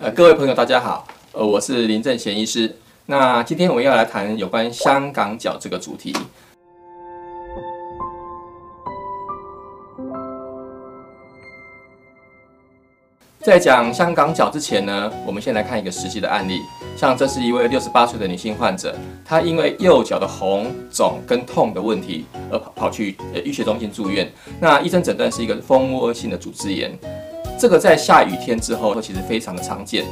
呃，各位朋友，大家好，呃，我是林正贤医师。那今天我们要来谈有关香港脚这个主题。在讲香港脚之前呢，我们先来看一个实际的案例。像这是一位六十八岁的女性患者，她因为右脚的红肿跟痛的问题而跑跑去呃医学中心住院。那医生诊断是一个蜂窝性的组织炎，这个在下雨天之后其实非常的常见。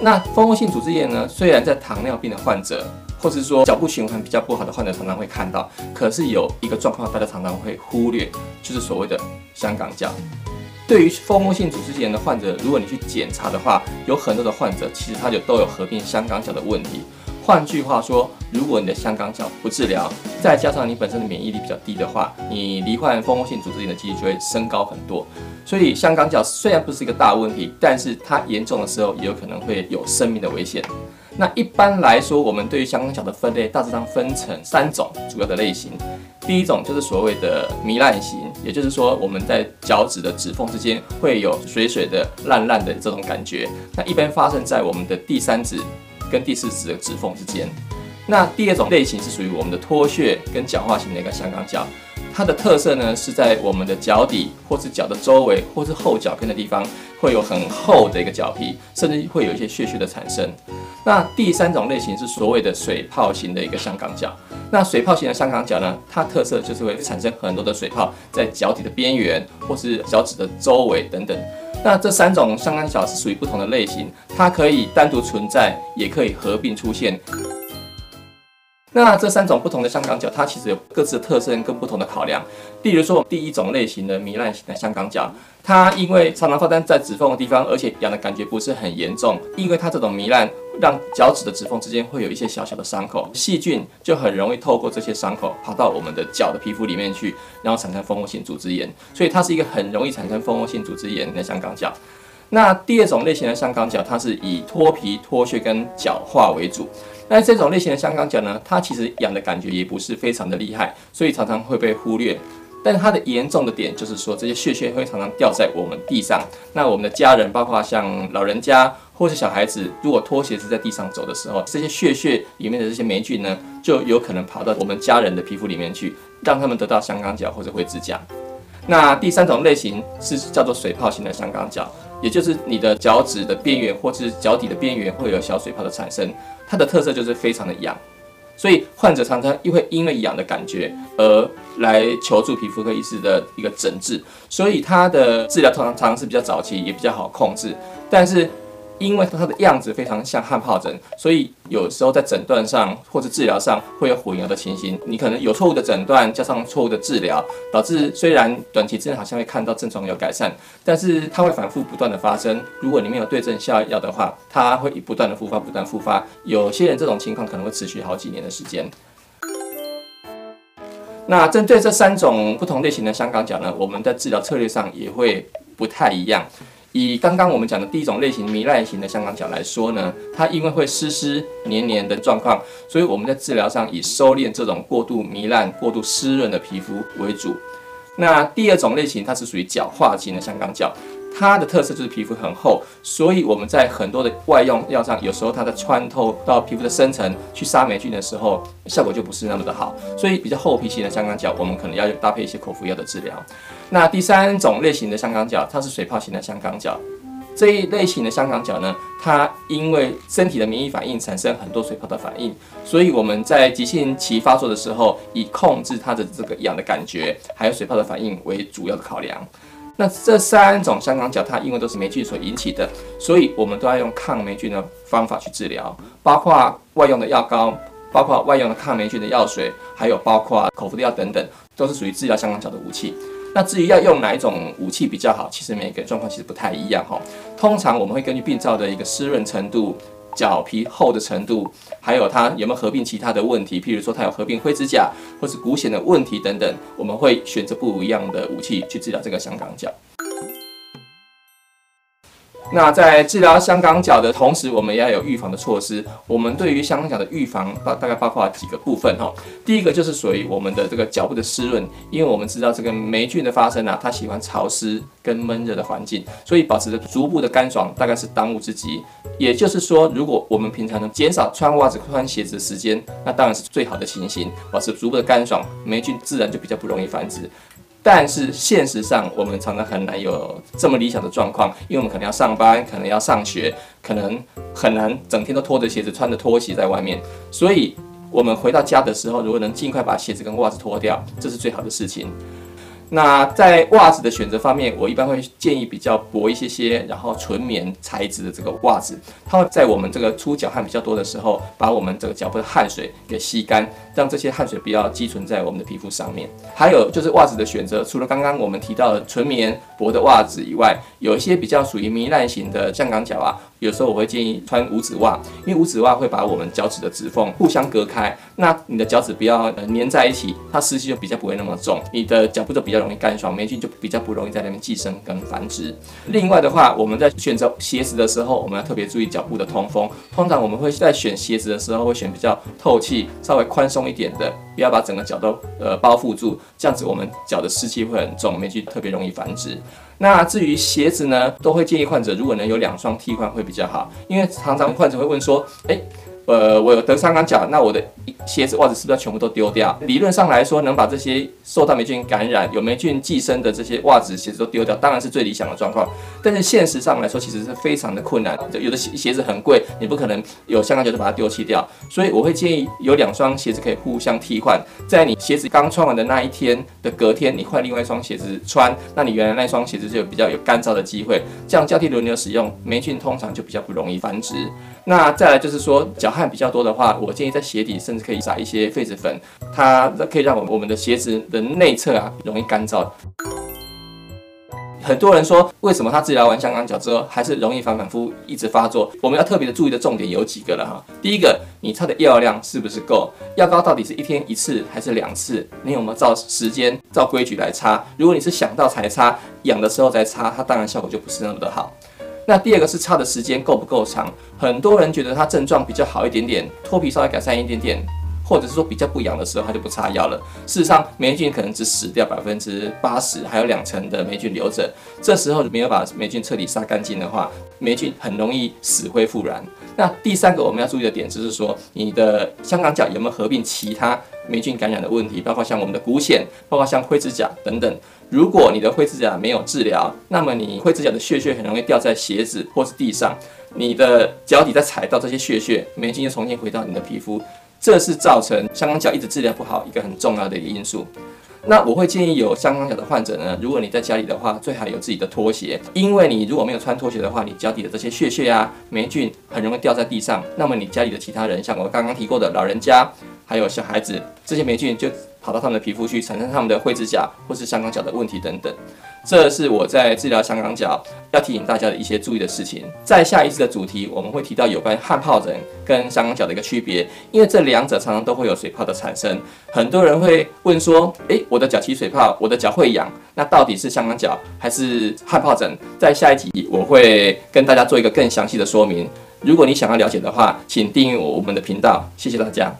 那蜂窝性组织炎呢，虽然在糖尿病的患者，或者是说脚部循环比较不好的患者常常会看到，可是有一个状况大家常常会忽略，就是所谓的香港脚。对于蜂窝性组织炎的患者，如果你去检查的话，有很多的患者其实他就都有合并香港脚的问题。换句话说，如果你的香港脚不治疗，再加上你本身的免疫力比较低的话，你罹患蜂窝性组织炎的几率就会升高很多。所以香港脚虽然不是一个大问题，但是它严重的时候也有可能会有生命的危险。那一般来说，我们对于香港脚的分类大致上分成三种主要的类型。第一种就是所谓的糜烂型，也就是说我们在脚趾的指缝之间会有水水的、烂烂的这种感觉。那一般发生在我们的第三指跟第四指的指缝之间。那第二种类型是属于我们的脱屑跟角化型的一个香港脚。它的特色呢，是在我们的脚底，或是脚的周围，或是后脚跟的地方，会有很厚的一个脚皮，甚至会有一些屑屑的产生。那第三种类型是所谓的水泡型的一个香港脚。那水泡型的香港脚呢，它特色就是会产生很多的水泡在脚底的边缘，或是脚趾的周围等等。那这三种香港脚是属于不同的类型，它可以单独存在，也可以合并出现。那这三种不同的香港脚，它其实有各自的特征跟不同的考量。例如说，第一种类型的糜烂型的香港脚，它因为常常发生在指缝的地方，而且痒的感觉不是很严重，因为它这种糜烂让脚趾的指缝之间会有一些小小的伤口，细菌就很容易透过这些伤口跑到我们的脚的皮肤里面去，然后产生蜂窝性组织炎，所以它是一个很容易产生蜂窝性组织炎的香港脚。那第二种类型的香港脚，它是以脱皮、脱屑跟角化为主。那这种类型的香港脚呢，它其实痒的感觉也不是非常的厉害，所以常常会被忽略。但它的严重的点就是说，这些屑屑会常常掉在我们地上。那我们的家人，包括像老人家或是小孩子，如果脱鞋子在地上走的时候，这些屑屑里面的这些霉菌呢，就有可能跑到我们家人的皮肤里面去，让他们得到香港脚或者灰指甲。那第三种类型是叫做水泡型的香港脚。也就是你的脚趾的边缘或是脚底的边缘会有小水泡的产生，它的特色就是非常的痒，所以患者常常又会因为痒的感觉而来求助皮肤科医师的一个诊治，所以它的治疗通常常是比较早期，也比较好控制，但是。因为它的样子非常像汗疱疹，所以有时候在诊断上或者治疗上会有混淆的情形。你可能有错误的诊断加上错误的治疗，导致虽然短期之内好像会看到症状有改善，但是它会反复不断的发生。如果你没有对症下药的话，它会不断的复发，不断复发。有些人这种情况可能会持续好几年的时间。那针对这三种不同类型的香港脚呢，我们在治疗策略上也会不太一样。以刚刚我们讲的第一种类型糜烂型的香港脚来说呢，它因为会湿湿黏黏的状况，所以我们在治疗上以收敛这种过度糜烂、过度湿润的皮肤为主。那第二种类型，它是属于角化型的香港脚。它的特色就是皮肤很厚，所以我们在很多的外用药上，有时候它在穿透到皮肤的深层去杀霉菌的时候，效果就不是那么的好。所以比较厚皮型的香港脚，我们可能要搭配一些口服药的治疗。那第三种类型的香港脚，它是水泡型的香港脚。这一类型的香港脚呢，它因为身体的免疫反应产生很多水泡的反应，所以我们在急性期发作的时候，以控制它的这个痒的感觉，还有水泡的反应为主要的考量。那这三种香港脚，它因为都是霉菌所引起的，所以我们都要用抗霉菌的方法去治疗，包括外用的药膏，包括外用的抗霉菌的药水，还有包括口服的药等等，都是属于治疗香港脚的武器。那至于要用哪一种武器比较好，其实每个状况其实不太一样哈。通常我们会根据病灶的一个湿润程度。脚皮厚的程度，还有它有没有合并其他的问题，譬如说它有合并灰指甲或是骨藓的问题等等，我们会选择不一样的武器去治疗这个香港脚。那在治疗香港脚的同时，我们也要有预防的措施。我们对于香港脚的预防大大概包括几个部分哈。第一个就是属于我们的这个脚部的湿润，因为我们知道这个霉菌的发生啊，它喜欢潮湿跟闷热的环境，所以保持着足部的干爽大概是当务之急。也就是说，如果我们平常能减少穿袜子、穿鞋子的时间，那当然是最好的情形，保持足部的干爽，霉菌自然就比较不容易繁殖。但是现实上，我们常常很难有这么理想的状况，因为我们可能要上班，可能要上学，可能很难整天都拖着鞋子，穿着拖鞋在外面。所以，我们回到家的时候，如果能尽快把鞋子跟袜子脱掉，这是最好的事情。那在袜子的选择方面，我一般会建议比较薄一些些，然后纯棉材质的这个袜子，它会在我们这个出脚汗比较多的时候，把我们这个脚部的汗水给吸干，让这些汗水不要积存在我们的皮肤上面。还有就是袜子的选择，除了刚刚我们提到的纯棉薄的袜子以外，有一些比较属于糜烂型的香港脚啊。有时候我会建议穿无指袜，因为无指袜会把我们脚趾的指缝互相隔开，那你的脚趾不要粘在一起，它湿气就比较不会那么重，你的脚部就比较容易干爽，霉菌就比较不容易在那边寄生跟繁殖。另外的话，我们在选择鞋子的时候，我们要特别注意脚部的通风。通常我们会在选鞋子的时候会选比较透气、稍微宽松一点的，不要把整个脚都呃包覆住，这样子我们脚的湿气会很重，霉菌特别容易繁殖。那至于鞋子呢，都会建议患者如果能有两双替换会比较好，因为常常患者会问说，诶。呃，我有得香港脚，那我的鞋子、袜子是不是要全部都丢掉？理论上来说，能把这些受到霉菌感染、有霉菌寄生的这些袜子、鞋子都丢掉，当然是最理想的状况。但是现实上来说，其实是非常的困难。有的鞋鞋子很贵，你不可能有香港脚就把它丢弃掉。所以我会建议有两双鞋子可以互相替换，在你鞋子刚穿完的那一天的隔天，你换另外一双鞋子穿，那你原来那双鞋子就有比较有干燥的机会。这样交替轮流使用，霉菌通常就比较不容易繁殖。那再来就是说，脚汗比较多的话，我建议在鞋底甚至可以撒一些痱子粉，它可以让我们我们的鞋子的内侧啊容易干燥。很多人说，为什么他治疗完香港脚之后还是容易反反复一直发作？我们要特别的注意的重点有几个了哈。第一个，你擦的药量是不是够？药膏到底是一天一次还是两次？你有没有照时间、照规矩来擦？如果你是想到才擦，痒的时候再擦，它当然效果就不是那么的好。那第二个是擦的时间够不够长？很多人觉得他症状比较好一点点，脱皮稍微改善一点点，或者是说比较不痒的时候，他就不擦药了。事实上，霉菌可能只死掉百分之八十，还有两成的霉菌留着。这时候没有把霉菌彻底杀干净的话，霉菌很容易死灰复燃。那第三个我们要注意的点就是说，你的香港脚有没有合并其他霉菌感染的问题，包括像我们的股癣，包括像灰指甲等等。如果你的灰指甲没有治疗，那么你灰指甲的屑屑很容易掉在鞋子或是地上，你的脚底再踩到这些屑屑，霉菌就重新回到你的皮肤，这是造成香港脚一直治疗不好一个很重要的一个因素。那我会建议有香港脚的患者呢，如果你在家里的话，最好有自己的拖鞋，因为你如果没有穿拖鞋的话，你脚底的这些屑屑啊、霉菌很容易掉在地上，那么你家里的其他人，像我刚刚提过的老人家，还有小孩子，这些霉菌就跑到他们的皮肤去，产生他们的灰指甲或是香港脚的问题等等。这是我在治疗香港脚要提醒大家的一些注意的事情。在下一次的主题，我们会提到有关汗疱疹跟香港脚的一个区别，因为这两者常常都会有水泡的产生。很多人会问说：“诶，我的脚起水泡，我的脚会痒，那到底是香港脚还是汗疱疹？”在下一集我会跟大家做一个更详细的说明。如果你想要了解的话，请订阅我我们的频道。谢谢大家。